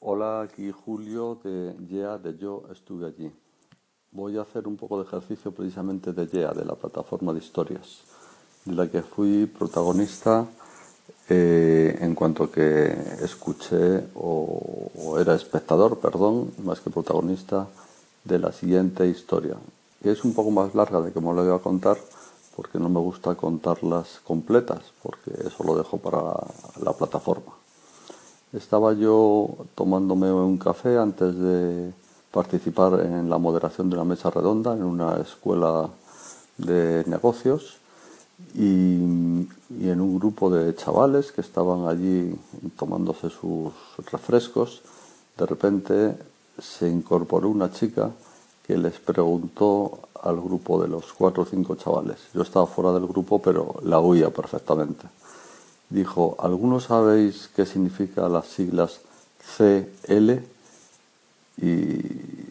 Hola, aquí Julio de YEA, de Yo Estuve Allí. Voy a hacer un poco de ejercicio precisamente de YEA, de la plataforma de historias, de la que fui protagonista eh, en cuanto que escuché o, era espectador, perdón, más que protagonista de la siguiente historia, es un poco más larga de me lo voy a contar porque no me gusta contarlas completas, porque eso lo dejo para la plataforma. Estaba yo tomándome un café antes de participar en la moderación de una mesa redonda en una escuela de negocios y, y, en un grupo de chavales que estaban allí tomándose sus refrescos, de repente se incorporó una chica que les preguntó al grupo de los cuatro o cinco chavales. Yo estaba fuera del grupo, pero la oía perfectamente dijo, ¿algunos sabéis qué significa las siglas CL? Y,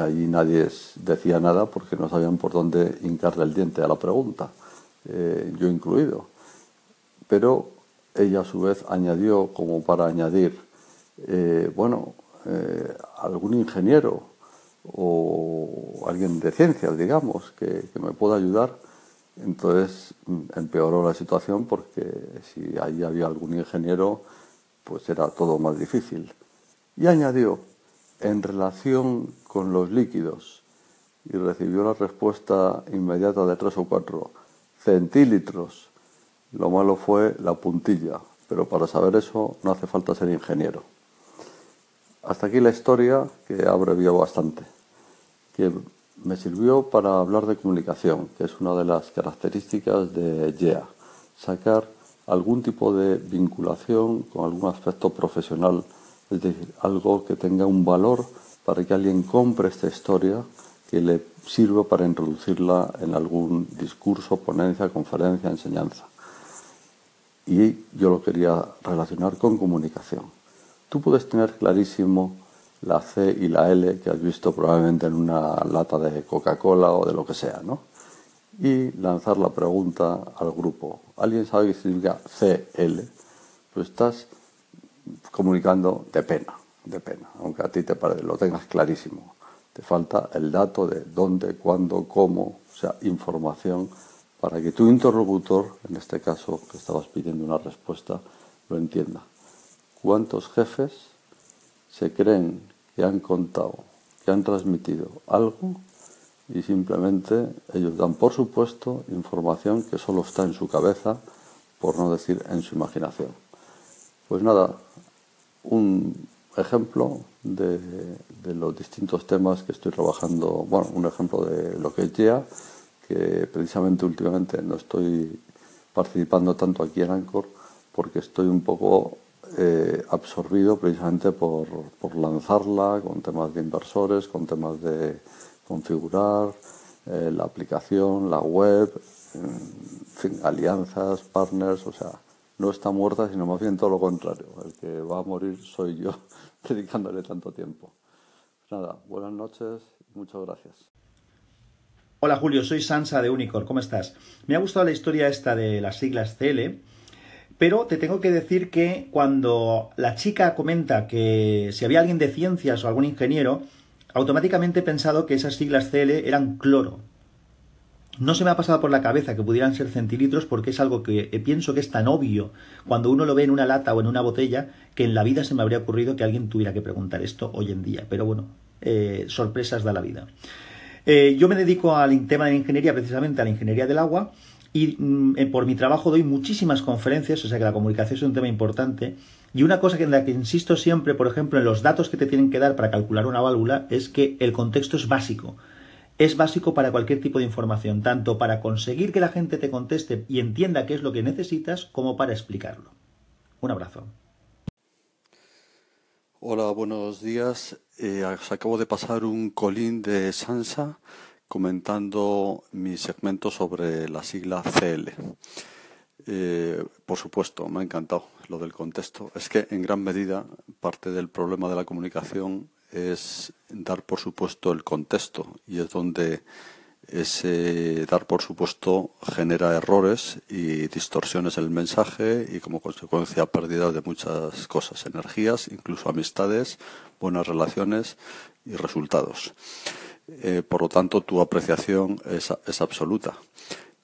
allí nadie decía nada porque no sabían por dónde hincarle el diente a la pregunta, eh, yo incluido. Pero ella a su vez añadió, como para añadir, eh, bueno, eh, algún ingeniero o alguien de ciencias, digamos, que, que me pueda ayudar entonces empeoró la situación porque si ahí había algún ingeniero, pues era todo más difícil. Y añadió, en relación con los líquidos, y recibió la respuesta inmediata de tres o cuatro centílitros. Lo malo fue la puntilla, pero para saber eso no hace falta ser ingeniero. Hasta aquí la historia, que abrevió bastante, me sirvió para hablar de comunicación, que es una de las características de YEA, sacar algún tipo de vinculación con algún aspecto profesional, es decir, algo que tenga un valor para que alguien compre esta historia, que le sirva para introducirla en algún discurso, ponencia, conferencia, enseñanza. Y yo lo quería relacionar con comunicación. Tú puedes tener clarísimo la C y la L que has visto probablemente en una lata de Coca-Cola o de lo que sea, ¿no? Y lanzar la pregunta al grupo. ¿Alguien sabe qué significa CL? Pues estás comunicando de pena, de pena, aunque a ti te parece, lo tengas clarísimo. Te falta el dato de dónde, cuándo, cómo, o sea, información para que tu interlocutor, en este caso que estabas pidiendo una respuesta, lo entienda. ¿Cuántos jefes se creen que han contado, que han transmitido algo y simplemente ellos dan por supuesto información que solo está en su cabeza, por no decir en su imaginación. Pues nada, un ejemplo de, los distintos temas que estoy trabajando, bueno, un ejemplo de lo que es GEA, que precisamente últimamente no estoy participando tanto aquí en Anchor porque estoy un poco eh, absorbido precisamente por, por, lanzarla con temas de inversores, con temas de configurar eh, la aplicación, la web, alianzas, partners, o sea, no está muerta, sino más bien todo lo contrario. El que va a morir soy yo, dedicándole tanto tiempo. Nada, buenas noches y muchas gracias. Hola Julio, soy Sansa de Unicor, ¿cómo estás? Me ha gustado la historia esta de las siglas CL pero te tengo que decir que cuando la chica comenta que si había alguien de ciencias o algún ingeniero, automáticamente he pensado que esas siglas CL eran cloro. No se me ha pasado por la cabeza que pudieran ser centilitros porque es algo que pienso que es tan obvio cuando uno lo ve en una lata o en una botella que en la vida se me habría ocurrido que alguien tuviera que preguntar esto hoy en día. Pero bueno, eh, sorpresas da la vida. Eh, yo me dedico al tema de la ingeniería, precisamente a la ingeniería del agua, y mm, eh, por mi trabajo doy muchísimas conferencias, o sea que la comunicación es un tema importante. Y una cosa en la que insisto siempre, por ejemplo, en los datos que te tienen que dar para calcular una válvula, es que el contexto es básico. Es básico para cualquier tipo de información, tanto para conseguir que la gente te conteste y entienda qué es lo que necesitas, como para explicarlo. Un abrazo. Hola, buenos días. Eh, acabo de pasar un colín de Sansa comentando mi segmento sobre la sigla CL. Eh, por supuesto, me ha encantado lo del contexto. Es que en gran medida parte del problema de la comunicación es dar por supuesto el contexto y es donde ese dar por supuesto genera errores y distorsiones en el mensaje y como consecuencia pérdidas de muchas cosas, energías, incluso amistades, buenas relaciones y resultados. Eh, por lo tanto, tu apreciación es, es, absoluta.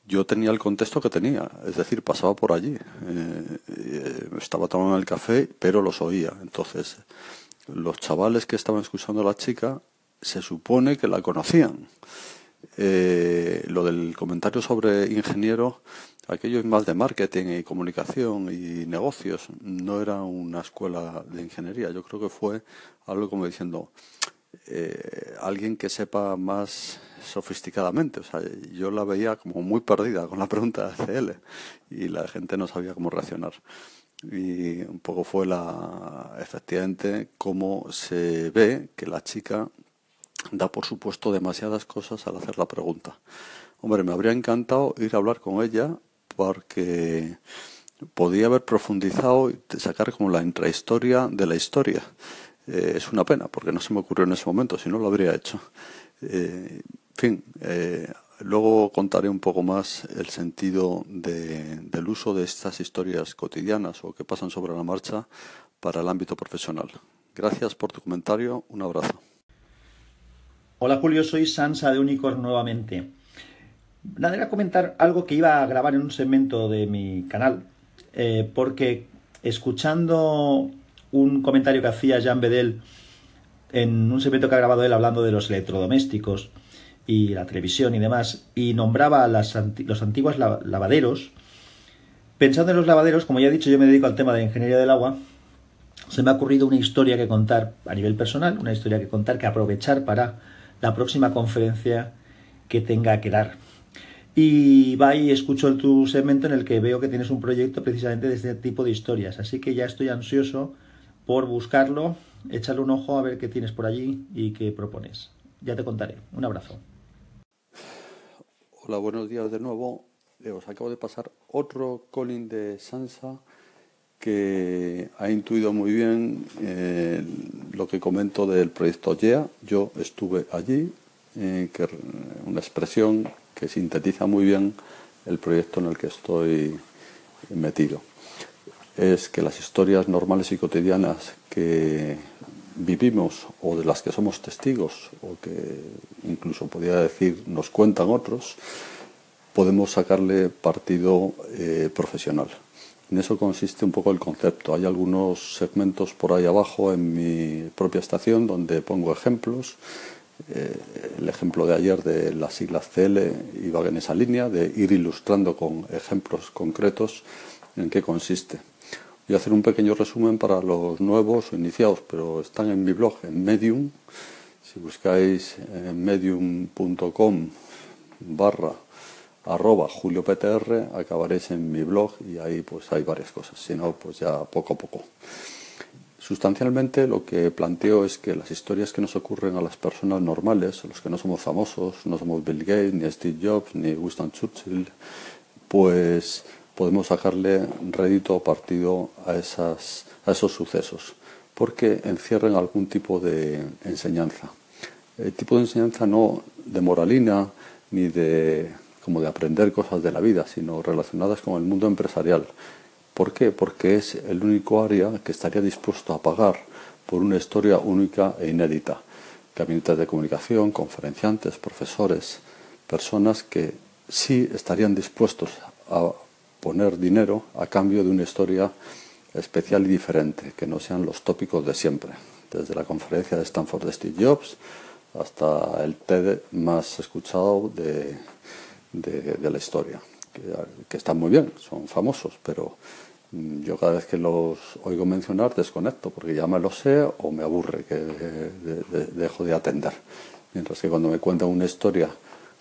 Yo tenía el contexto que tenía, es decir, pasaba por allí. Eh, eh, estaba tomando el café, pero los oía. Entonces, los chavales que estaban escuchando a la chica se supone que la conocían. lo del comentario sobre ingeniero, aquello es más de marketing y comunicación y negocios, no era una escuela de ingeniería. Yo creo que fue algo como diciendo, eh, alguien que sepa más sofisticadamente. O sea, yo la veía como muy perdida con la pregunta de CL y la gente no sabía cómo reaccionar. Y un poco fue la, efectivamente, cómo se ve que la chica da por supuesto demasiadas cosas al hacer la pregunta. Hombre, me habría encantado ir a hablar con ella porque podía haber profundizado y sacar como la intrahistoria de la historia. Eh, es una pena, porque no se me ocurrió en ese momento, si no lo habría hecho. Eh, en fin, eh, luego contaré un poco más el sentido del uso de estas historias cotidianas o que pasan sobre la marcha para el ámbito profesional. Gracias por tu comentario, un abrazo. Hola Julio, soy Sansa de Unicorn nuevamente. Nada, era comentar algo que iba a grabar en un segmento de mi canal, porque escuchando un comentario que hacía Jean Bedel en un segmento que ha grabado él hablando de los electrodomésticos y la televisión y demás, y nombraba las los antiguos lavaderos. Pensando en los lavaderos, como ya he dicho, yo me dedico al tema de ingeniería del agua, se me ha ocurrido una historia que contar a nivel personal, una historia que contar que aprovechar para la próxima conferencia que tenga que dar. Y va y escucho tu segmento en el que veo que tienes un proyecto precisamente de este tipo de historias, así que ya estoy ansioso por buscarlo, échale un ojo a ver qué tienes por allí y qué propones. Ya te contaré. Un abrazo. Hola, buenos días de nuevo. Eh, os acabo de pasar otro Colin de Sansa que ha intuido muy bien eh, lo que comento del proyecto YEA. Yo estuve allí, eh, que una expresión que sintetiza muy bien el proyecto en el que estoy metido es que las historias normales y cotidianas que vivimos o de las que somos testigos o que incluso podría decir nos cuentan otros, podemos sacarle partido eh, profesional. En eso consiste un poco el concepto. Hay algunos segmentos por ahí abajo en mi propia estación donde pongo ejemplos. Eh, el ejemplo de ayer de las siglas CL iba en esa línea, de ir ilustrando con ejemplos concretos en qué consiste. A hacer un pequeño resumen para los nuevos o iniciados, pero están en mi blog, en Medium. Si buscáis en medium.com barra arroba julioptr acabaréis en mi blog y ahí pues hay varias cosas, si no pues ya poco a poco. Sustancialmente lo que planteo es que las historias que nos ocurren a las personas normales, los que no somos famosos, no somos Bill Gates, ni Steve Jobs, ni Winston Churchill, pues podemos sacarle rédito o partido a, esos sucesos, porque encierran algún tipo de enseñanza. El tipo de enseñanza no de moralina ni de como de aprender cosas de la vida, sino relacionadas con el mundo empresarial. ¿Por qué? Porque es el único área que estaría dispuesto a pagar por una historia única e inédita. Gabinetes de comunicación, conferenciantes, profesores, personas que sí estarían dispuestos a poner dinero a cambio de una historia especial y diferente, que no sean los tópicos de siempre, desde la conferencia de Stanford de Steve Jobs hasta el TED más escuchado de, de, la historia, que, están muy bien, son famosos, pero mm, yo cada vez que los oigo mencionar desconecto, porque ya me lo sé o me aburre, que dejo de atender. Mientras que cuando me cuentan una historia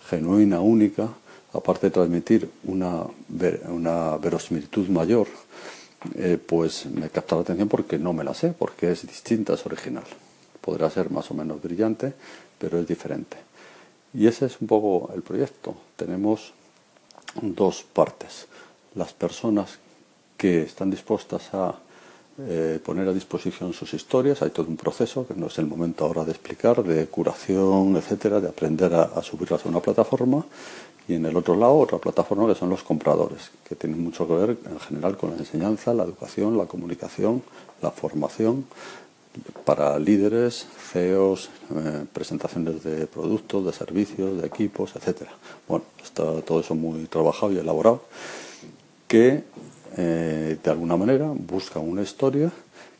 genuina, única, aparte de transmitir una, verosimilitud mayor, eh, pues me capta la atención porque no me la sé, porque es distinta, es original. Podrá ser más o menos brillante, pero es diferente. Y ese es un poco el proyecto. Tenemos dos partes. Las personas que están dispuestas a eh, poner a disposición sus historias. Hay todo un proceso que no es el momento ahora de explicar, de curación, etcétera, de aprender a, subirlas a una plataforma. Y en el otro lado, otra plataforma que son los compradores, que tienen mucho que ver en general con la enseñanza, la educación, la comunicación, la formación para líderes, CEOs, eh, presentaciones de productos, de servicios, de equipos, etcétera. Bueno, está todo eso muy trabajado y elaborado, que eh, de alguna manera buscan una historia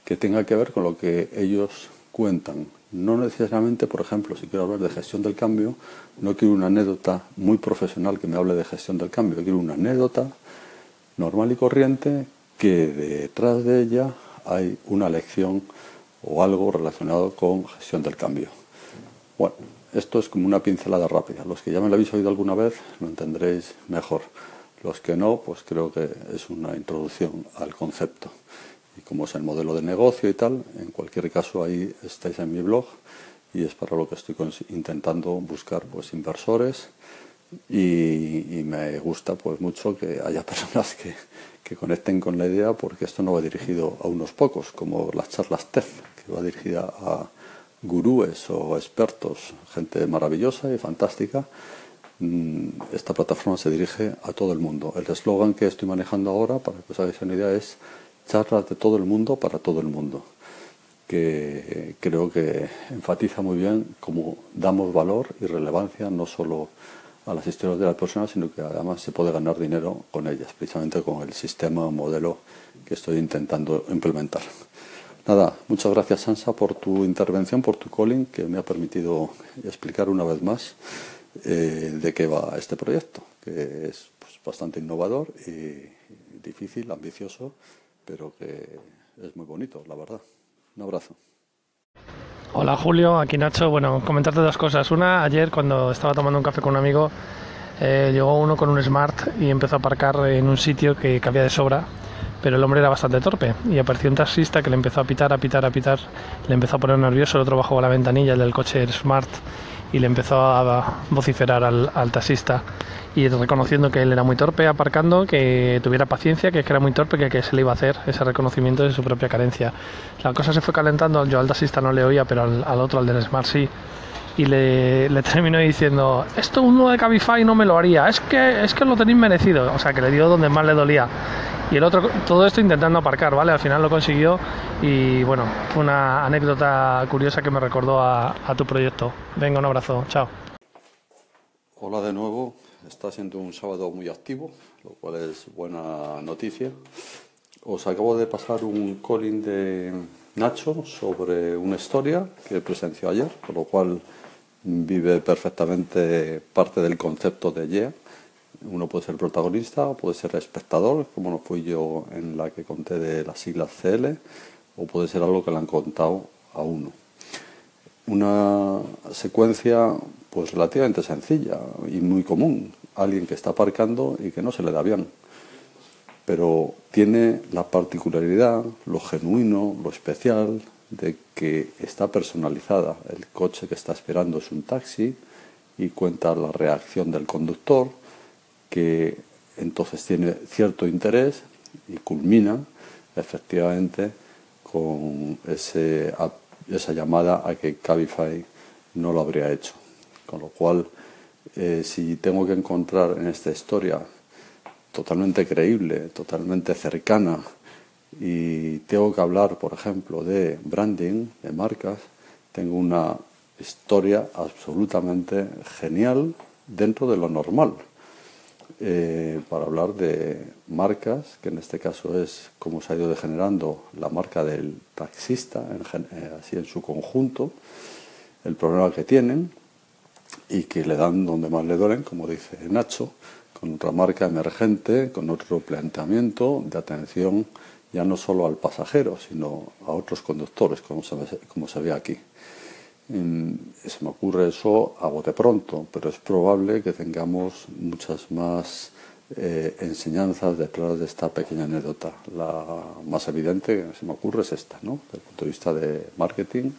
que tenga que ver con lo que ellos cuentan. No necesariamente, por ejemplo, si quiero hablar de gestión del cambio, no quiero una anécdota muy profesional que me hable de gestión del cambio, quiero una anécdota normal y corriente que detrás de ella hay una lección o algo relacionado con gestión del cambio. Bueno, esto es como una pincelada rápida. Los que ya me lo habéis oído alguna vez lo entenderéis mejor. Los que no, pues creo que es una introducción al concepto. Y como es el modelo de negocio y tal, en cualquier caso ahí estáis en mi blog y es para lo que estoy intentando buscar pues inversores y, me gusta pues mucho que haya personas que, que, conecten con la idea porque esto no va dirigido a unos pocos como las charlas TEF que va dirigida a gurúes o expertos gente maravillosa y fantástica Mm, esta plataforma se dirige a todo el mundo. El eslogan que estoy manejando ahora, para que os hagáis una idea, es charlas de todo el mundo para todo el mundo, que creo que enfatiza muy bien cómo damos valor y relevancia no solo a las historias de las personas, sino que además se puede ganar dinero con ellas, precisamente con el sistema o modelo que estoy intentando implementar. Nada, muchas gracias Sansa por tu intervención, por tu calling, que me ha permitido explicar una vez más eh, de qué va este proyecto, que es pues, bastante innovador y difícil, ambicioso, pero que es muy bonito, la verdad. Un abrazo. Hola Julio, aquí Nacho. Bueno, comentarte dos cosas. Una, ayer cuando estaba tomando un café con un amigo, eh, llegó uno con un Smart y empezó a aparcar en un sitio que cabía de sobra, pero el hombre era bastante torpe y apareció un taxista que le empezó a pitar, a pitar, a pitar, le empezó a poner nervioso, el otro bajó la ventanilla, el del coche Smart y le empezó a vociferar al, taxista y reconociendo que él era muy torpe aparcando, que tuviera paciencia, que era muy torpe, que, que se le iba a hacer ese reconocimiento de su propia carencia. La cosa se fue calentando, yo al taxista no le oía, pero al, otro, al del Smart sí, y le, le, terminó diciendo, esto uno de Cabify no me lo haría, es que, es que lo tenéis merecido, o sea que le dio donde más le dolía y el otro, todo esto intentando aparcar, ¿vale? Al final lo consiguió y bueno, fue una anécdota curiosa que me recordó a, tu proyecto. Venga, un abrazo, chao. Hola de nuevo, está siendo un sábado muy activo, lo cual es buena noticia. Os acabo de pasar un calling de Nacho sobre una historia que presenció ayer, con lo cual vive perfectamente parte del concepto de Yeah uno puede ser protagonista o puede ser espectador, como lo fui yo en la que conté de las siglas CL, o puede ser algo que le han contado a uno. Una secuencia pues relativamente sencilla y muy común. Alguien que está aparcando y que no se le da bien. Pero tiene la particularidad, lo genuino, lo especial de que está personalizada. El coche que está esperando es un taxi y cuenta la reacción del conductor que entonces tiene cierto interés y culmina efectivamente con ese, esa llamada a que Cabify no lo habría hecho. Con lo cual, eh, si tengo que encontrar en esta historia totalmente creíble, totalmente cercana, y tengo que hablar, por ejemplo, de branding, de marcas, tengo una historia absolutamente genial dentro de lo normal. Eh, para hablar de marcas, que en este caso es cómo se ha ido degenerando la marca del taxista, eh, así en su conjunto, el problema que tienen y que le dan donde más le duelen, como dice Nacho, con otra marca emergente, con otro planteamiento de atención ya no solo al pasajero, sino a otros conductores, como se ve aquí se me ocurre eso a bote pronto, pero es probable que tengamos muchas más eh, enseñanzas detrás de esta pequeña anécdota. La más evidente que se me ocurre es esta, ¿no? Desde el punto de vista de marketing,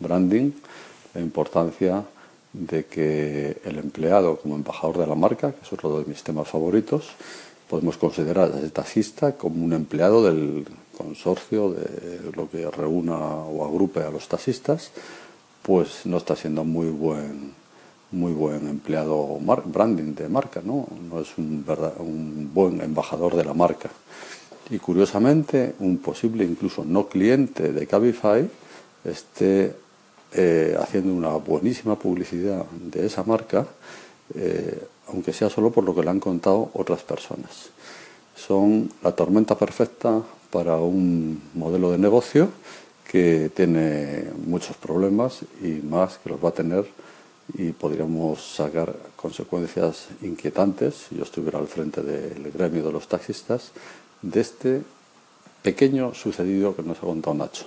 branding, la importancia de que el empleado como embajador de la marca, que es otro de mis temas favoritos, podemos considerar a ese taxista como un empleado del consorcio, de lo que reúna o agrupe a los taxistas, pues no está siendo muy buen muy buen empleado branding de marca, ¿no? No es un, un buen embajador de la marca. Y curiosamente, un posible incluso no cliente de Cabify esté eh, haciendo una buenísima publicidad de esa marca, eh, aunque sea solo por lo que le han contado otras personas. Son la tormenta perfecta para un modelo de negocio que tiene muchos problemas y más que los va a tener y podríamos sacar consecuencias inquietantes, si yo estuviera al frente del gremio de los taxistas, de este pequeño sucedido que nos ha contado Nacho.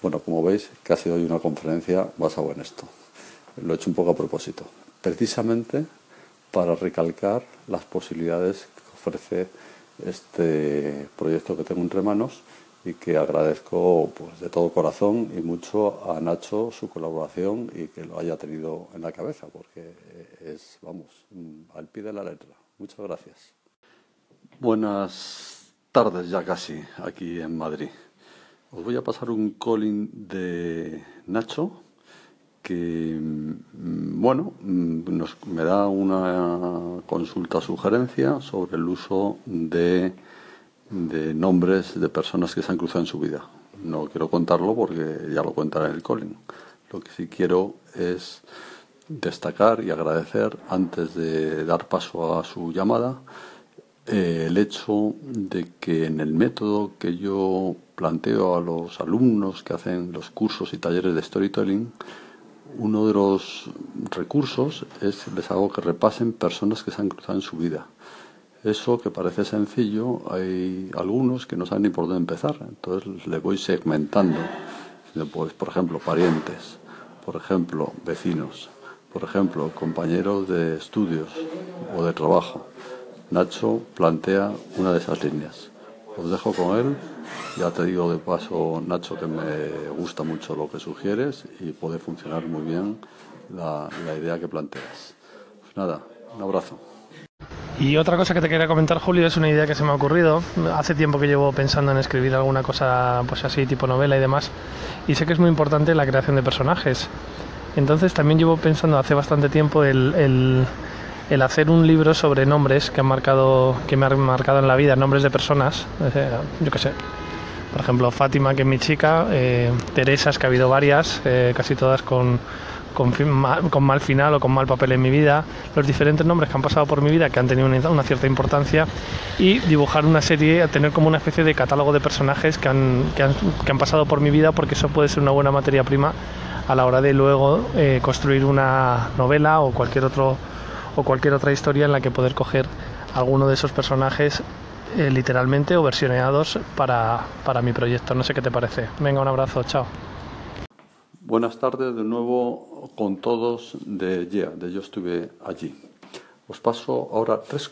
Bueno, como veis, sido hoy una conferencia basada en esto. Lo he hecho un poco a propósito, precisamente para recalcar las posibilidades que ofrece este proyecto que tengo entre manos y que agradezco pues, de todo corazón y mucho a Nacho su colaboración y que lo haya tenido en la cabeza, porque es, vamos, al pie de la letra. Muchas gracias. Buenas tardes ya casi aquí en Madrid. Os voy a pasar un calling de Nacho que, mm, bueno, mm, nos, me da una consulta sugerencia sobre el uso de nombres de personas que se han cruzado en su vida. No quiero contarlo porque ya lo contará en el Colin. Lo que sí quiero es destacar y agradecer, antes de dar paso a su llamada, eh, el hecho de que en el método que yo planteo a los alumnos que hacen los cursos y talleres de storytelling, uno de los recursos es les hago que repasen personas que se han cruzado en su vida. Eso que parece sencillo, hay algunos que no saben ni por dónde empezar. Entonces le voy segmentando. Pues, por ejemplo, parientes, por ejemplo, vecinos, por ejemplo, compañeros de estudios o de trabajo. Nacho plantea una de esas líneas. Os dejo con él. Ya te digo de paso, Nacho, que me gusta mucho lo que sugieres y puede funcionar muy bien la, idea que planteas. Pues nada, un abrazo. Y otra cosa que te quería comentar, Julio, es una idea que se me ha ocurrido. Hace tiempo que llevo pensando en escribir alguna cosa pues así, tipo novela y demás. Y sé que es muy importante la creación de personajes. Entonces también llevo pensando hace bastante tiempo el, hacer un libro sobre nombres que han marcado, que me han marcado en la vida, nombres de personas. Yo qué sé. Por ejemplo, Fátima, que es mi chica, eh, Teresas, que ha habido varias, eh, casi todas con con, con, mal final o con mal papel en mi vida, los diferentes nombres que han pasado por mi vida, que han tenido una, cierta importancia, y dibujar una serie, tener como una especie de catálogo de personajes que han, que han, que han pasado por mi vida, porque eso puede ser una buena materia prima a la hora de luego eh, construir una novela o cualquier otro o cualquier otra historia en la que poder coger alguno de esos personajes eh, literalmente o versioneados para, para mi proyecto. No sé qué te parece. Venga, un abrazo, chao. Buenas tardes de nuevo con todos de Yeah, de Yo estuve allí. Os paso ahora tres,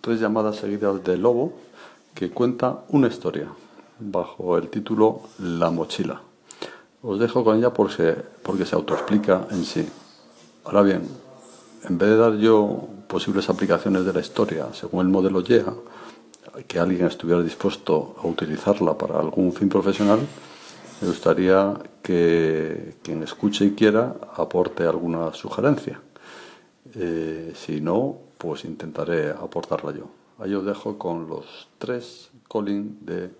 tres llamadas seguidas de Lobo que cuenta una historia bajo el título La mochila. Os dejo con ella porque, porque se autoexplica en sí. Ahora bien, en vez de dar yo posibles aplicaciones de la historia según el modelo Yeah, que alguien estuviera dispuesto a utilizarla para algún fin profesional, me gustaría que quien escuche y quiera aporte alguna sugerencia. Eh, si no, pues intentaré aportarla yo. Ahí os dejo con los tres Colin de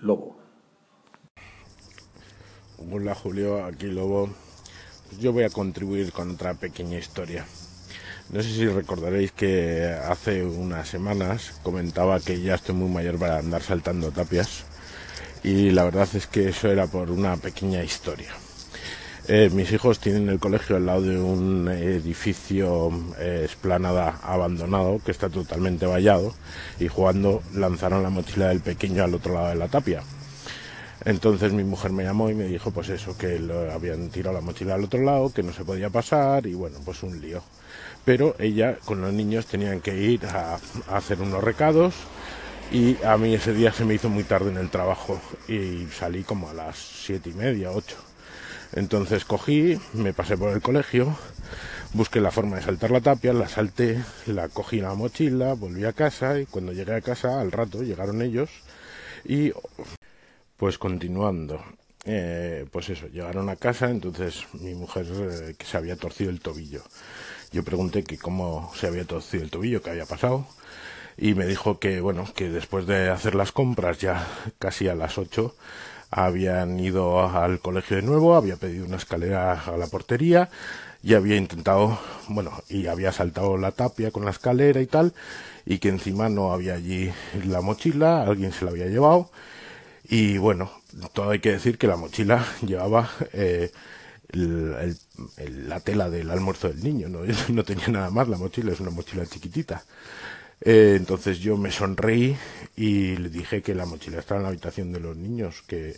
Lobo. Hola Julio, aquí Lobo. Yo voy a contribuir con otra pequeña historia. No sé si recordaréis que hace unas semanas comentaba que ya estoy muy mayor para andar saltando tapias y la verdad es que eso era por una pequeña historia. Eh, mis hijos tienen el colegio al lado de un edificio eh, esplanada abandonado que está totalmente vallado y jugando lanzaron la mochila del pequeño al otro lado de la tapia. Entonces mi mujer me llamó y me dijo pues eso, que habían tirado la mochila al otro lado, que no se podía pasar y bueno, pues un lío. Pero ella con los niños tenían que ir a hacer unos recados y a mí ese día se me hizo muy tarde en el trabajo y salí como a las siete y media, ocho. Entonces cogí, me pasé por el colegio, busqué la forma de saltar la tapia, la salté, la cogí en la mochila, volví a casa y cuando llegué a casa al rato llegaron ellos y Pues continuando. Eh, pues eso, llegaron a casa, entonces mi mujer eh, que se había torcido el tobillo. Yo pregunté que cómo se había torcido el tobillo, qué había pasado, y me dijo que, bueno, que después de hacer las compras ya casi a las ocho, habían ido al colegio de nuevo, había pedido una escalera a la portería y había intentado, bueno, y había saltado la tapia con la escalera y tal, y que encima no había allí la mochila, alguien se la había llevado, y bueno, todo hay que decir que la mochila llevaba eh, la tela del almuerzo del niño, ¿no? no tenía nada más la mochila, es una mochila chiquitita. Eh, entonces yo me sonreí y le dije que la mochila estaba en la habitación de los niños, que,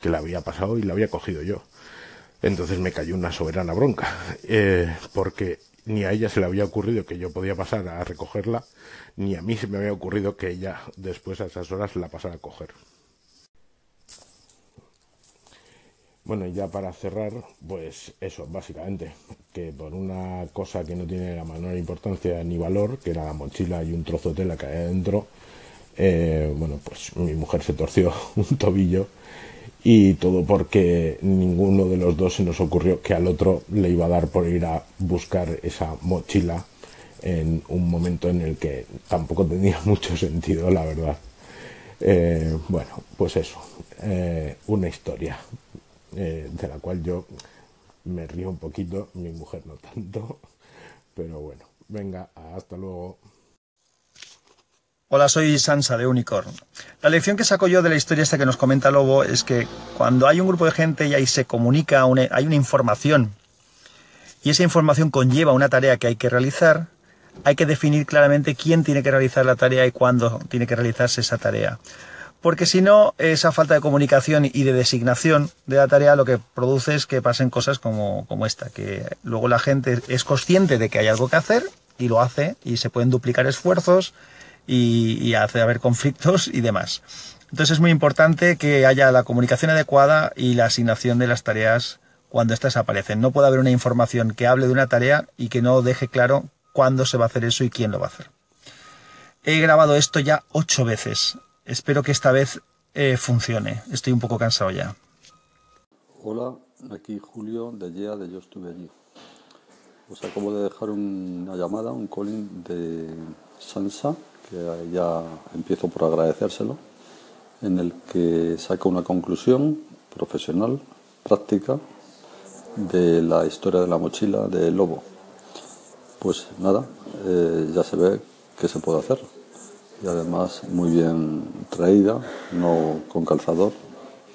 que la había pasado y la había cogido yo. Entonces me cayó una soberana bronca, eh, porque ni a ella se le había ocurrido que yo podía pasar a recogerla, ni a mí se me había ocurrido que ella después a esas horas la pasara a coger. Bueno, y ya para cerrar, pues eso, básicamente, que por una cosa que no tiene la menor importancia ni valor, que era la mochila y un trozo de tela que había dentro, eh, bueno, pues mi mujer se torció un tobillo y todo porque ninguno de los dos se nos ocurrió que al otro le iba a dar por ir a buscar esa mochila en un momento en el que tampoco tenía mucho sentido, la verdad. Eh, bueno, pues eso, eh, una historia eh, de la cual yo me río un poquito, mi mujer no tanto, pero bueno, venga, hasta luego. Hola, soy Sansa de Unicorn. La lección que saco yo de la historia esta que nos comenta Lobo es que cuando hay un grupo de gente y ahí se comunica, hay una información y esa información conlleva una tarea que hay que realizar, hay que definir claramente quién tiene que realizar la tarea y cuándo tiene que realizarse esa tarea porque si no, esa falta de comunicación y de designación de la tarea lo que produce es que pasen cosas como, esta, que luego la gente es consciente de que hay algo que hacer y lo hace y se pueden duplicar esfuerzos y, hace haber conflictos y demás. Entonces es muy importante que haya la comunicación adecuada y la asignación de las tareas cuando éstas aparecen. No puede haber una información que hable de una tarea y que no deje claro cuándo se va a hacer eso y quién lo va a hacer. He grabado esto ya ocho veces Espero que esta vez eh, funcione. Estoy un poco cansado ya. Hola, aquí Julio de GEA de Yo estuve allí. Os acabo de dejar una llamada, un calling de Sansa, que ya empiezo por agradecérselo, en el que saca una conclusión profesional, práctica, de la historia de la mochila de Lobo. Pues nada, eh, ya se ve qué se puede hacer y además muy bien traída, no con calzador,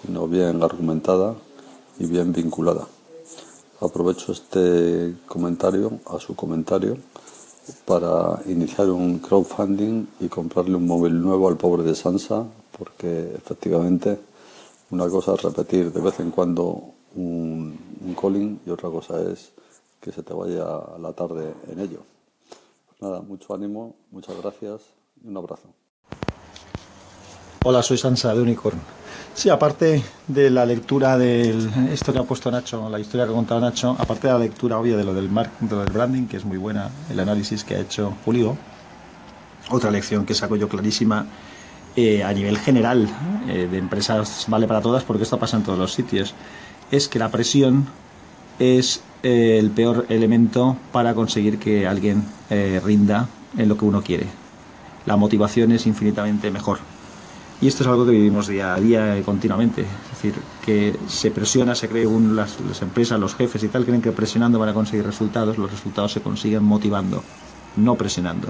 sino bien argumentada y bien vinculada. Aprovecho este comentario a su comentario para iniciar un crowdfunding y comprarle un móvil nuevo al pobre de Sansa, porque efectivamente una cosa es repetir de vez en cuando un, un calling y otra cosa es que se te vaya la tarde en ello. nada, mucho ánimo, muchas gracias un abrazo. Hola, soy Sansa de Unicorn. Sí, aparte de la lectura de esto que ha puesto Nacho, la historia que ha contado Nacho, aparte de la lectura obvia de lo del, de del branding, que es muy buena, el análisis que ha hecho Julio, otra lección que saco yo clarísima eh, a nivel general eh, de empresas vale para todas porque esto pasa en todos los sitios, es que la presión es eh, el peor elemento para conseguir que alguien rinda en lo que uno quiere la motivación es infinitamente mejor. Y esto es algo que vivimos día a día continuamente. Es decir, que se presiona, se cree un, las, empresas, los jefes y tal, creen que presionando van a conseguir resultados. Los resultados se consiguen motivando, no presionando.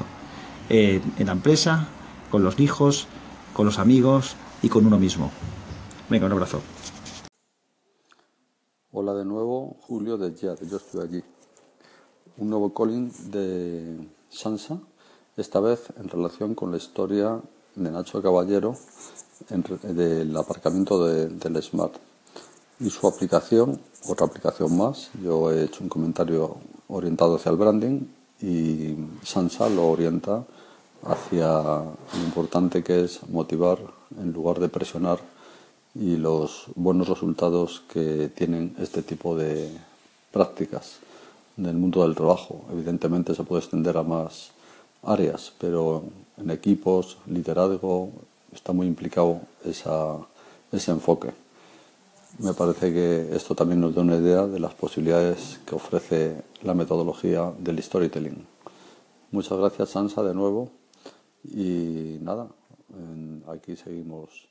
En la empresa, con los hijos, con los amigos y con uno mismo. Venga, un abrazo. Hola de nuevo, Julio de Yad, yo estoy allí. Un nuevo calling de Sansa esta vez en relación con la historia de Nacho Caballero del aparcamiento del Smart y su aplicación, otra aplicación más. Yo he hecho un comentario orientado hacia el branding y Sansa lo orienta hacia lo importante que es motivar en lugar de presionar y los buenos resultados que tienen este tipo de prácticas en el mundo del trabajo. Evidentemente se puede extender a más áreas, pero en equipos, liderazgo, está muy implicado esa, ese enfoque. Me parece que esto también nos da una idea de las posibilidades que ofrece la metodología del storytelling. Muchas gracias Sansa de nuevo y nada, aquí seguimos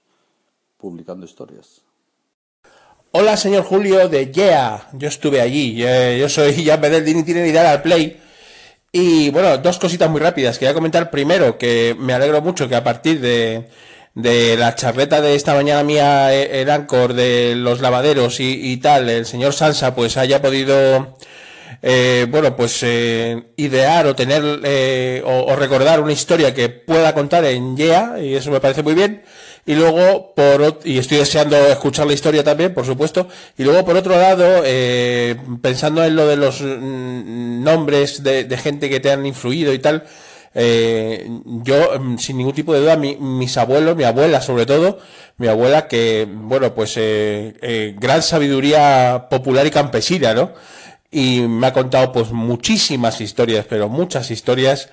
publicando historias. Hola señor Julio de Yeah, yo estuve allí, yo soy Jan Bedel de Tiene Ideal al Play y bueno, dos cositas muy rápidas. Quería comentar primero que me alegro mucho que a partir de de la charleta de esta mañana mía, eh, el Ancor, de los lavaderos y, tal, el señor Sansa, pues haya podido, eh, bueno, pues eh, idear o tener o, recordar una historia que pueda contar en YEA, y eso me parece muy bien. Y luego, por y estoy deseando escuchar la historia también, por supuesto. Y luego, por otro lado, pensando en lo de los mm, nombres de gente que te han influido y tal, eh, yo, mm, sin ningún tipo de duda, mis abuelos, mi abuela sobre todo, mi abuela que, bueno, pues eh, eh, gran sabiduría popular y campesina, ¿no? Y me ha contado pues muchísimas historias, pero muchas historias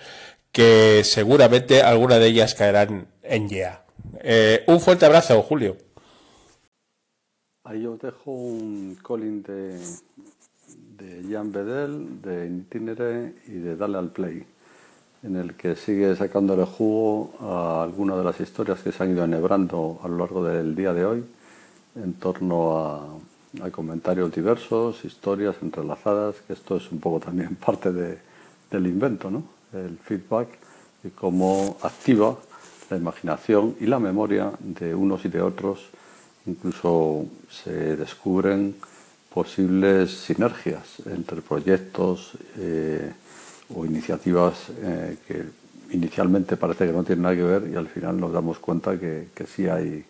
que seguramente alguna de ellas caerán en YEA. Un fuerte abrazo, Julio. Ahí os dejo un calling de, de Jan Bedel, de Itinere y de Dale al Play en el que sigue sacándole jugo a algunas de las historias que se han ido enhebrando a lo largo del día de hoy en torno a, comentarios diversos, historias entrelazadas, que esto es un poco también parte del invento, ¿no? el feedback y cómo activa la imaginación y la memoria de unos y de otros. Incluso se descubren posibles sinergias entre proyectos. Eh, o iniciativas eh, que inicialmente parece que no tienen nada que ver y al final nos damos cuenta que, que sí hay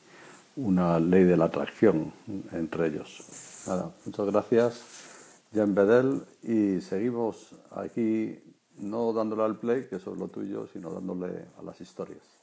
una ley de la atracción entre ellos. Nada, muchas gracias, Jan Bedel, y seguimos aquí no dándole al play, que eso es lo tuyo, sino dándole a las historias.